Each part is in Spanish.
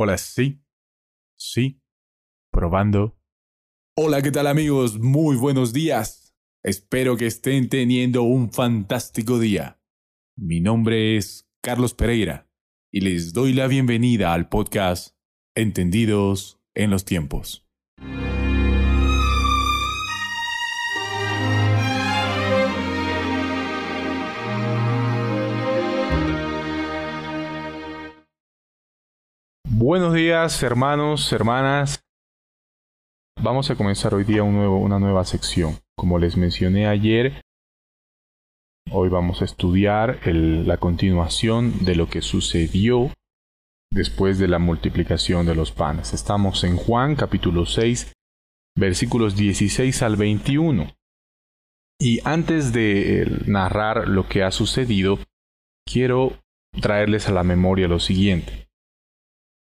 Hola, sí. Sí. Probando. Hola, ¿qué tal amigos? Muy buenos días. Espero que estén teniendo un fantástico día. Mi nombre es Carlos Pereira y les doy la bienvenida al podcast Entendidos en los tiempos. Buenos días, hermanos, hermanas. Vamos a comenzar hoy día una nueva sección. Como les mencioné ayer, hoy vamos a estudiar la continuación de lo que sucedió después de la multiplicación de los panes. Estamos en Juan capítulo 6, versículos 16 al 21. Y antes de eh, narrar lo que ha sucedido, quiero traerles a la memoria lo siguiente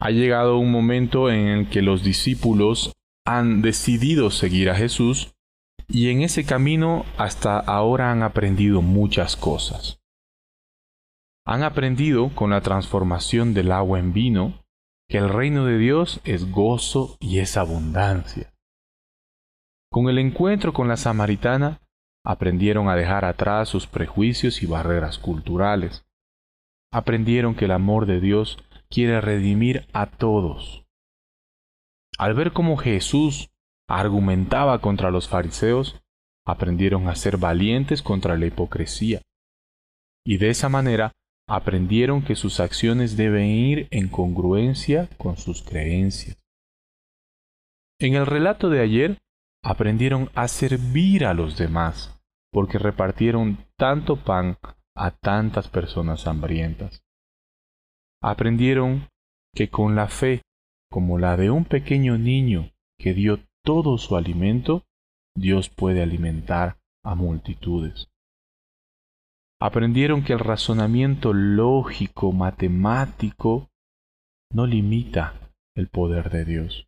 ha llegado un momento en el que los discípulos han decidido seguir a Jesús y en ese camino hasta ahora han aprendido muchas cosas. Han aprendido con la transformación del agua en vino que el reino de Dios es gozo y es abundancia. Con el encuentro con la samaritana, aprendieron a dejar atrás sus prejuicios y barreras culturales. Aprendieron que el amor de Dios quiere redimir a todos. Al ver cómo Jesús argumentaba contra los fariseos, aprendieron a ser valientes contra la hipocresía. Y de esa manera aprendieron que sus acciones deben ir en congruencia con sus creencias. En el relato de ayer, aprendieron a servir a los demás, porque repartieron tanto pan a tantas personas hambrientas aprendieron que con la fe, como la de un pequeño niño que dio todo su alimento, Dios puede alimentar a multitudes. Aprendieron que el razonamiento lógico, matemático, no limita el poder de Dios.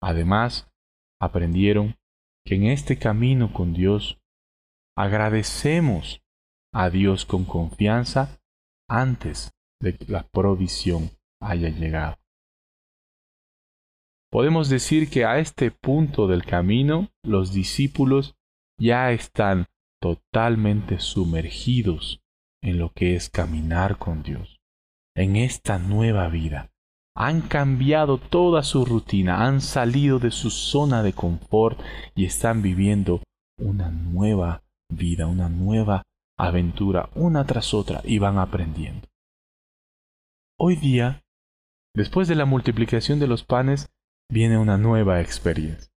Además, aprendieron que en este camino con Dios agradecemos a Dios con confianza antes de que la provisión haya llegado. Podemos decir que a este punto del camino los discípulos ya están totalmente sumergidos en lo que es caminar con Dios, en esta nueva vida. Han cambiado toda su rutina, han salido de su zona de confort y están viviendo una nueva vida, una nueva aventura, una tras otra, y van aprendiendo. Hoy día, después de la multiplicación de los panes, viene una nueva experiencia.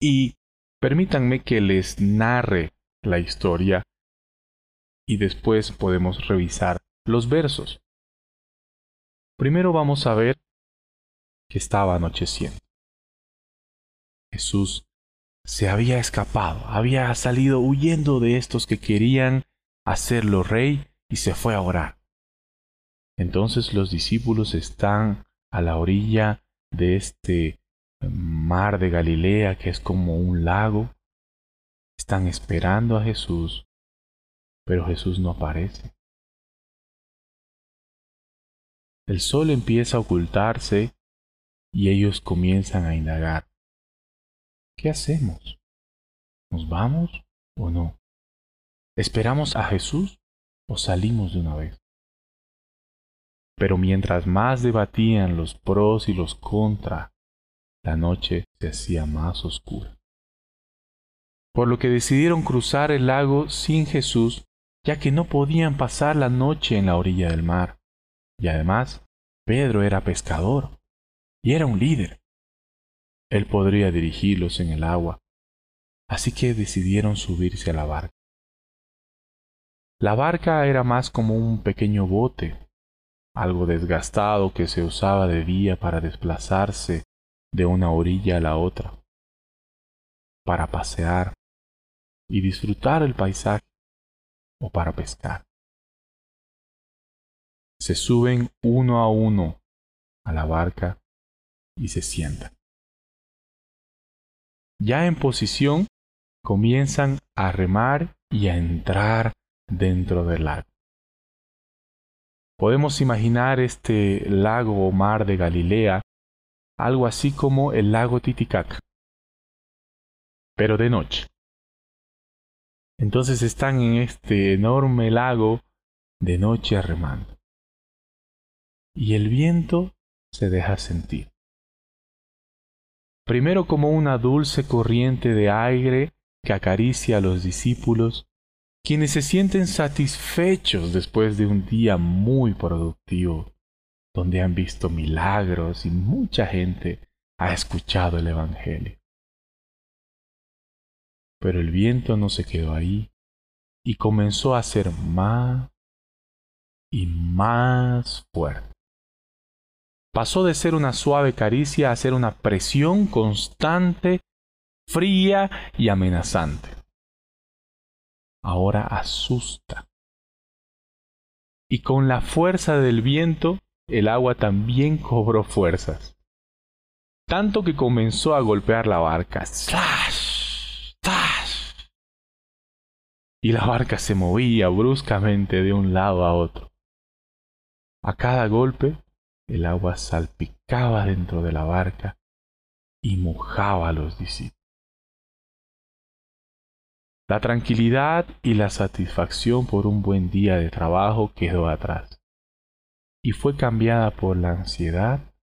Y permítanme que les narre la historia y después podemos revisar los versos. Primero vamos a ver que estaba anocheciendo. Jesús se había escapado, había salido huyendo de estos que querían hacerlo rey y se fue a orar. Entonces los discípulos están a la orilla de este mar de Galilea que es como un lago. Están esperando a Jesús, pero Jesús no aparece. El sol empieza a ocultarse y ellos comienzan a indagar. ¿Qué hacemos? ¿Nos vamos o no? ¿Esperamos a Jesús o salimos de una vez? Pero mientras más debatían los pros y los contra, la noche se hacía más oscura. Por lo que decidieron cruzar el lago sin Jesús, ya que no podían pasar la noche en la orilla del mar. Y además, Pedro era pescador y era un líder. Él podría dirigirlos en el agua, así que decidieron subirse a la barca. La barca era más como un pequeño bote algo desgastado que se usaba de día para desplazarse de una orilla a la otra, para pasear y disfrutar el paisaje o para pescar. Se suben uno a uno a la barca y se sientan. Ya en posición, comienzan a remar y a entrar dentro del lago. Podemos imaginar este lago o mar de Galilea, algo así como el lago Titicaca, pero de noche. Entonces están en este enorme lago de noche remando. Y el viento se deja sentir. Primero como una dulce corriente de aire que acaricia a los discípulos, quienes se sienten satisfechos después de un día muy productivo, donde han visto milagros y mucha gente ha escuchado el Evangelio. Pero el viento no se quedó ahí y comenzó a ser más y más fuerte. Pasó de ser una suave caricia a ser una presión constante, fría y amenazante. Ahora asusta. Y con la fuerza del viento, el agua también cobró fuerzas. Tanto que comenzó a golpear la barca. ¡Slash! ¡Slash! Y la barca se movía bruscamente de un lado a otro. A cada golpe, el agua salpicaba dentro de la barca y mojaba a los discípulos. La tranquilidad y la satisfacción por un buen día de trabajo quedó atrás y fue cambiada por la ansiedad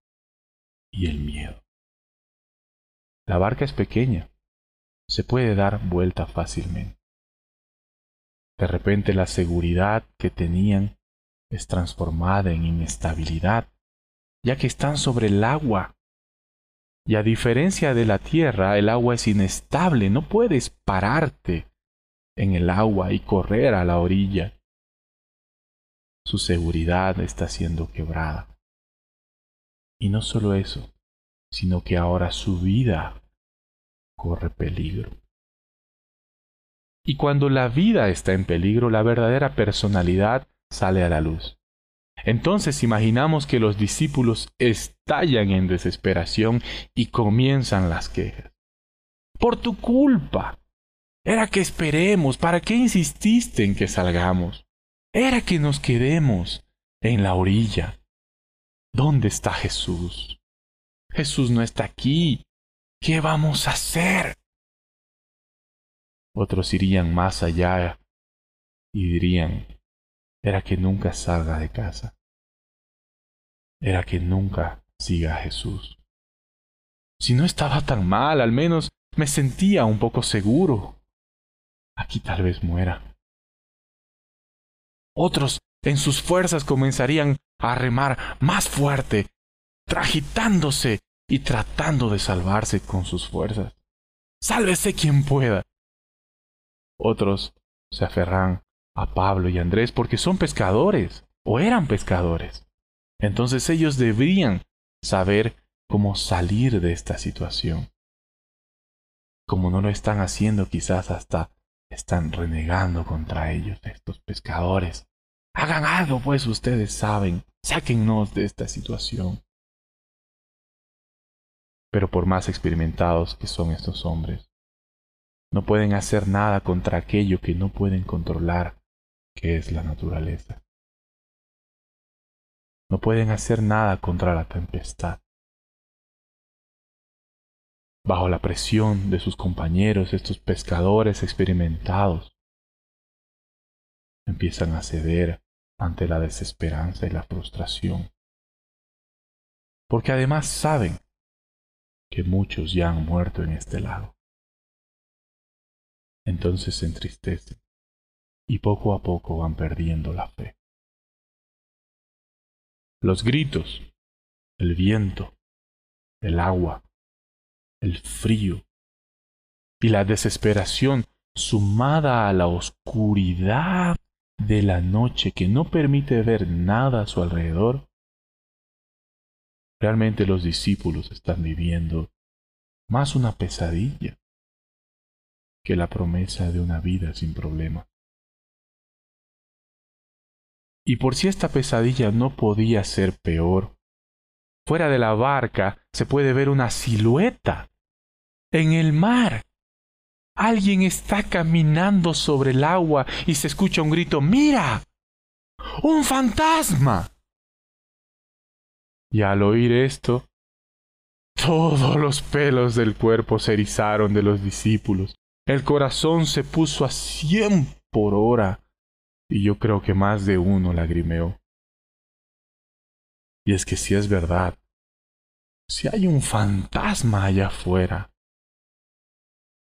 y el miedo. La barca es pequeña, se puede dar vuelta fácilmente. De repente la seguridad que tenían es transformada en inestabilidad, ya que están sobre el agua. Y a diferencia de la tierra, el agua es inestable, no puedes pararte en el agua y correr a la orilla. Su seguridad está siendo quebrada. Y no solo eso, sino que ahora su vida corre peligro. Y cuando la vida está en peligro, la verdadera personalidad sale a la luz. Entonces imaginamos que los discípulos estallan en desesperación y comienzan las quejas. Por tu culpa. Era que esperemos. ¿Para qué insististe en que salgamos? Era que nos quedemos en la orilla. ¿Dónde está Jesús? Jesús no está aquí. ¿Qué vamos a hacer? Otros irían más allá y dirían, era que nunca salga de casa. Era que nunca siga a Jesús. Si no estaba tan mal, al menos me sentía un poco seguro. Aquí tal vez muera. Otros en sus fuerzas comenzarían a remar más fuerte, tragitándose y tratando de salvarse con sus fuerzas. Sálvese quien pueda. Otros se aferran a Pablo y Andrés porque son pescadores o eran pescadores. Entonces ellos deberían saber cómo salir de esta situación. Como no lo están haciendo, quizás hasta están renegando contra ellos, estos pescadores. Hagan algo, pues ustedes saben, sáquennos de esta situación. Pero por más experimentados que son estos hombres, no pueden hacer nada contra aquello que no pueden controlar que es la naturaleza. No pueden hacer nada contra la tempestad. Bajo la presión de sus compañeros, estos pescadores experimentados empiezan a ceder ante la desesperanza y la frustración. Porque además saben que muchos ya han muerto en este lago. Entonces se entristecen y poco a poco van perdiendo la fe. Los gritos, el viento, el agua, el frío y la desesperación sumada a la oscuridad de la noche que no permite ver nada a su alrededor, realmente los discípulos están viviendo más una pesadilla que la promesa de una vida sin problemas. Y por si esta pesadilla no podía ser peor, fuera de la barca se puede ver una silueta en el mar. Alguien está caminando sobre el agua y se escucha un grito, ¡Mira! ¡Un fantasma! Y al oír esto, todos los pelos del cuerpo se erizaron de los discípulos. El corazón se puso a cien por hora y yo creo que más de uno lagrimeó. Y es que si es verdad, si hay un fantasma allá afuera,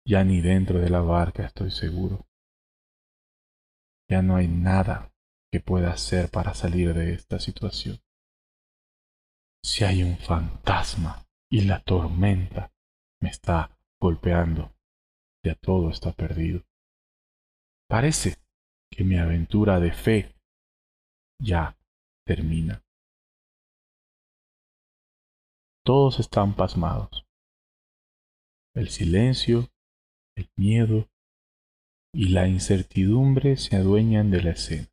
ya ni dentro de la barca estoy seguro. Ya no hay nada que pueda hacer para salir de esta situación. Si hay un fantasma y la tormenta me está golpeando, ya todo está perdido. Parece que mi aventura de fe ya termina. Todos están pasmados. El silencio, el miedo y la incertidumbre se adueñan de la escena.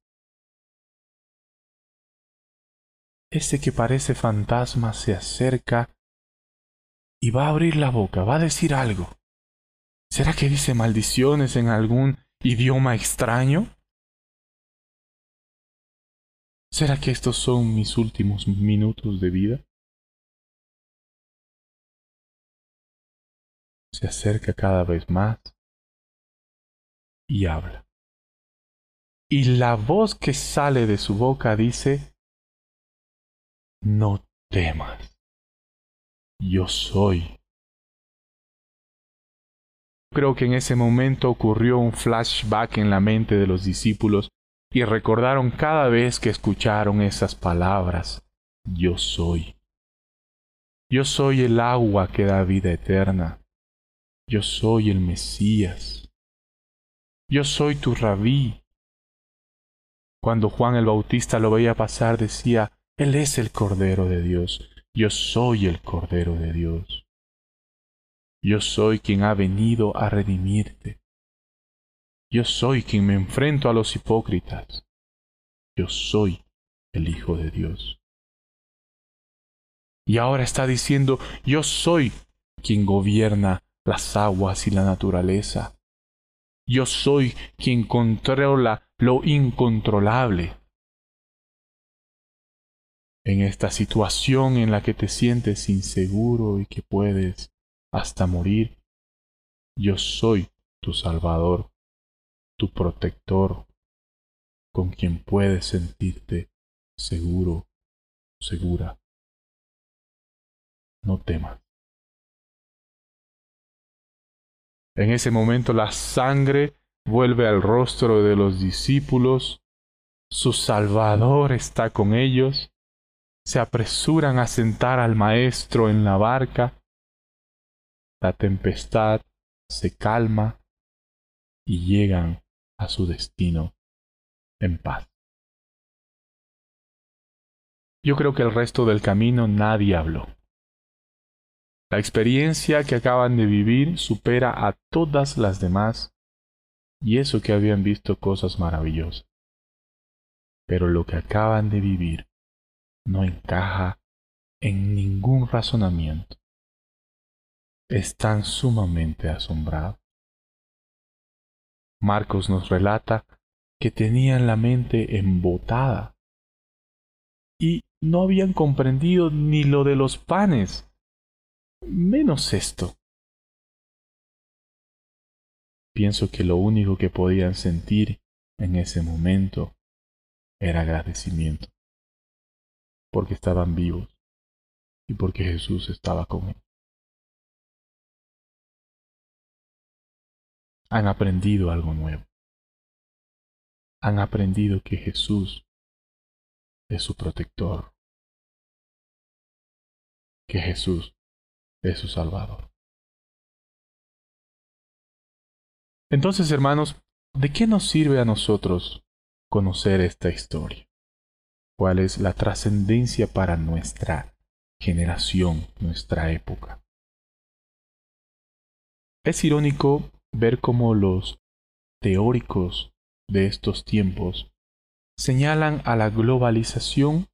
Ese que parece fantasma se acerca y va a abrir la boca, va a decir algo. ¿Será que dice maldiciones en algún idioma extraño? ¿Será que estos son mis últimos minutos de vida? Se acerca cada vez más y habla. Y la voz que sale de su boca dice, no temas, yo soy Creo que en ese momento ocurrió un flashback en la mente de los discípulos y recordaron cada vez que escucharon esas palabras, yo soy. Yo soy el agua que da vida eterna. Yo soy el Mesías. Yo soy tu rabí. Cuando Juan el Bautista lo veía pasar decía, Él es el Cordero de Dios. Yo soy el Cordero de Dios. Yo soy quien ha venido a redimirte. Yo soy quien me enfrento a los hipócritas. Yo soy el Hijo de Dios. Y ahora está diciendo, yo soy quien gobierna las aguas y la naturaleza. Yo soy quien controla lo incontrolable. En esta situación en la que te sientes inseguro y que puedes hasta morir, yo soy tu Salvador, tu protector, con quien puedes sentirte seguro, segura. No temas. En ese momento la sangre vuelve al rostro de los discípulos, su Salvador está con ellos, se apresuran a sentar al Maestro en la barca, la tempestad se calma y llegan a su destino en paz. Yo creo que el resto del camino nadie habló. La experiencia que acaban de vivir supera a todas las demás y eso que habían visto cosas maravillosas. Pero lo que acaban de vivir no encaja en ningún razonamiento están sumamente asombrados. Marcos nos relata que tenían la mente embotada y no habían comprendido ni lo de los panes, menos esto. Pienso que lo único que podían sentir en ese momento era agradecimiento, porque estaban vivos y porque Jesús estaba con ellos. han aprendido algo nuevo. Han aprendido que Jesús es su protector, que Jesús es su Salvador. Entonces, hermanos, ¿de qué nos sirve a nosotros conocer esta historia? ¿Cuál es la trascendencia para nuestra generación, nuestra época? Es irónico ver cómo los teóricos de estos tiempos señalan a la globalización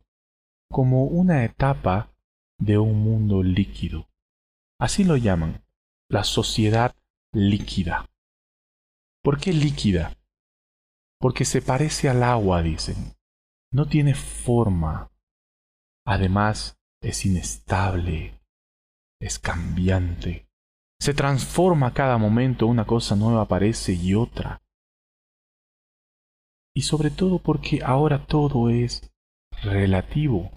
como una etapa de un mundo líquido. Así lo llaman, la sociedad líquida. ¿Por qué líquida? Porque se parece al agua, dicen. no tiene forma. Además, es inestable, es cambiante. Se transforma cada momento, una cosa nueva aparece y otra. Y sobre todo porque ahora todo es relativo.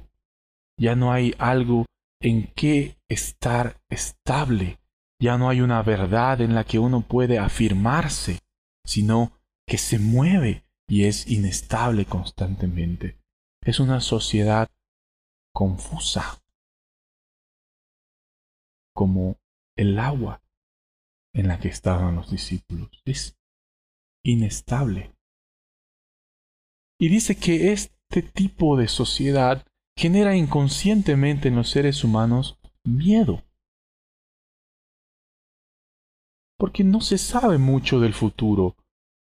Ya no hay algo en que estar estable. Ya no hay una verdad en la que uno puede afirmarse, sino que se mueve y es inestable constantemente. Es una sociedad confusa, como el agua en la que estaban los discípulos. Es inestable. Y dice que este tipo de sociedad genera inconscientemente en los seres humanos miedo. Porque no se sabe mucho del futuro.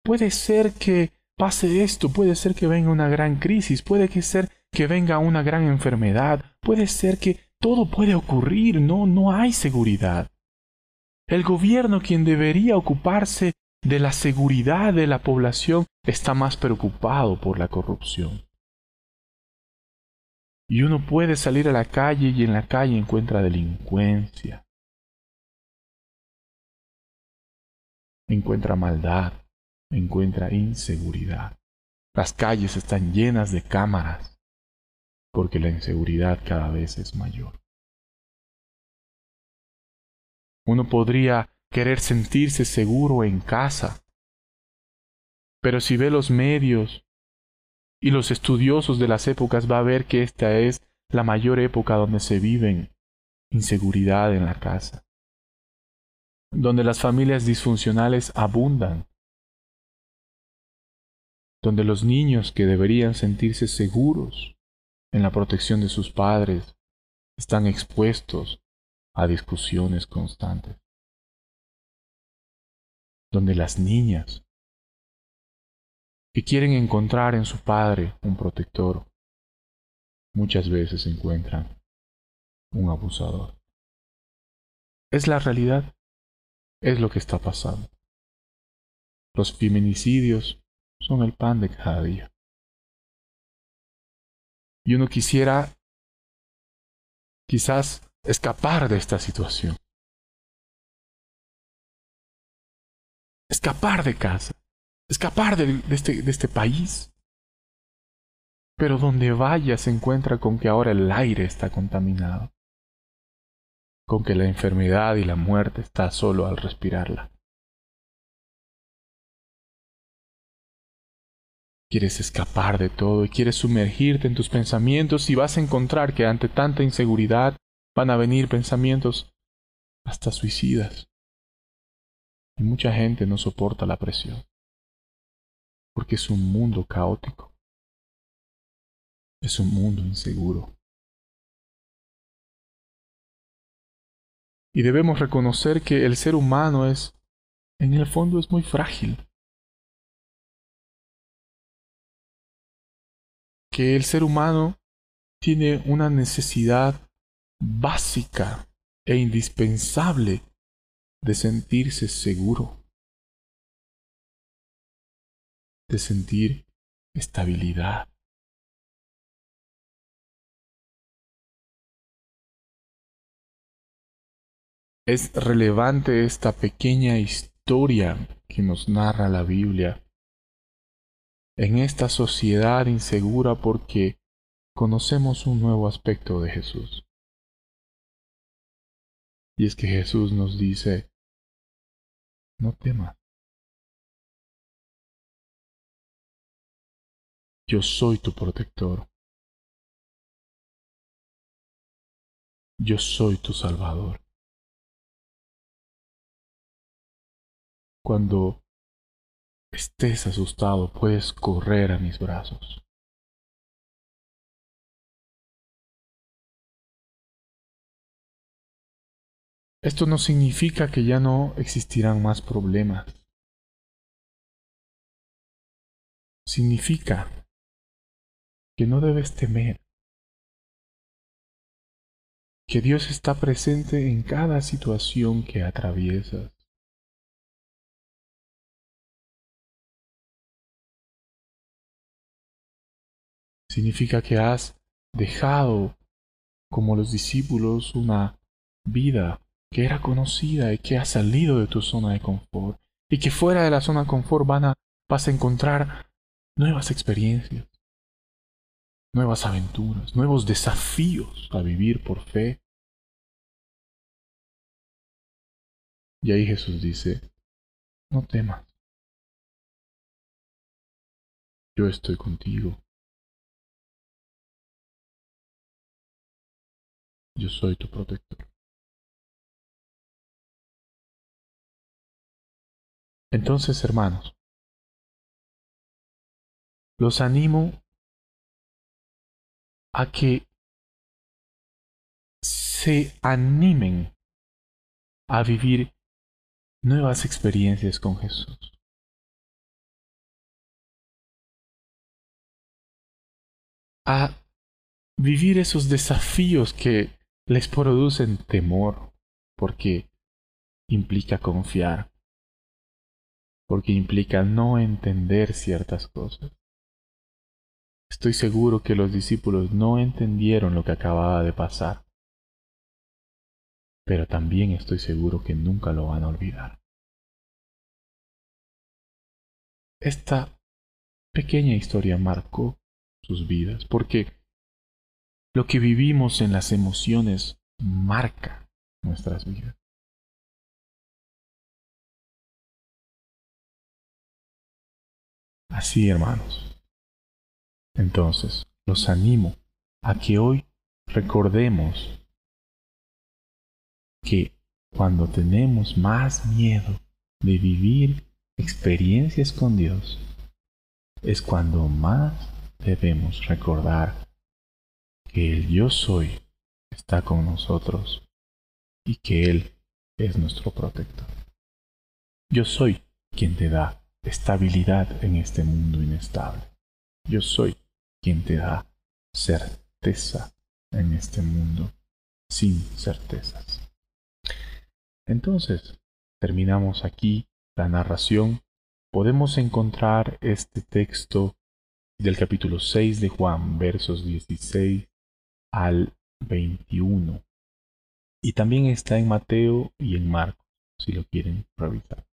Puede ser que pase esto, puede ser que venga una gran crisis, puede ser que venga una gran enfermedad, puede ser que todo puede ocurrir, no, no hay seguridad. El gobierno, quien debería ocuparse de la seguridad de la población, está más preocupado por la corrupción. Y uno puede salir a la calle y en la calle encuentra delincuencia. Encuentra maldad, encuentra inseguridad. Las calles están llenas de cámaras porque la inseguridad cada vez es mayor. Uno podría querer sentirse seguro en casa, pero si ve los medios y los estudiosos de las épocas va a ver que esta es la mayor época donde se viven inseguridad en la casa, donde las familias disfuncionales abundan, donde los niños que deberían sentirse seguros en la protección de sus padres están expuestos a discusiones constantes, donde las niñas que quieren encontrar en su padre un protector, muchas veces encuentran un abusador. Es la realidad, es lo que está pasando. Los feminicidios son el pan de cada día. Y uno quisiera quizás escapar de esta situación. Escapar de casa escapar de, este, este país. Pero donde vaya se encuentra con que ahora el aire está contaminado, con que la enfermedad y la muerte está solo al respirarla. Quieres escapar de todo y quieres sumergirte en tus pensamientos y vas a encontrar que ante tanta inseguridad van a venir pensamientos hasta suicidas. Y mucha gente no soporta la presión porque es un mundo caótico. Es un mundo inseguro. Y debemos reconocer que el ser humano es, en el fondo, es muy frágil. Que el ser humano tiene una necesidad básica e indispensable de sentirse seguro. De sentir estabilidad. Es relevante esta pequeña historia que nos narra la Biblia en esta sociedad insegura porque conocemos un nuevo aspecto de Jesús. Y es que Jesús nos dice, no temas. Yo soy tu protector. Yo soy tu salvador. Cuando estés asustado, puedes correr a mis brazos. Esto no significa que ya no existirán más problemas. Significa que no debes temer, que Dios está presente en cada situación que atraviesas. Significa que has dejado, como los discípulos, una vida que era conocida y que ha salido de tu zona de confort. Y que fuera de la zona de confort van a, vas a encontrar nuevas experiencias, nuevas aventuras, nuevos desafíos a vivir por fe. Y ahí Jesús dice, no temas, yo estoy contigo. Yo soy tu protector. Entonces, hermanos, los animo a que se animen a vivir nuevas experiencias con Jesús. A vivir esos desafíos que les producen temor, porque implica confiar, porque implica no entender ciertas cosas. Estoy seguro que los discípulos no entendieron lo que acababa de pasar, pero también estoy seguro que nunca lo van a olvidar. Esta pequeña historia marcó sus vidas, porque lo que vivimos en las emociones marca nuestras vidas. Así, hermanos. Entonces, los animo a que hoy recordemos que cuando tenemos más miedo de vivir experiencias con Dios, es cuando más debemos recordar que el yo soy está con nosotros y que Él es nuestro protector. Yo soy quien te da estabilidad en este mundo inestable. Yo soy quien te da certeza en este mundo sin certezas. Entonces, terminamos aquí la narración. Podemos encontrar este texto del capítulo 6 de Juan, versos 16 al 21. Y también está en Mateo y en Marcos, si lo quieren revisar.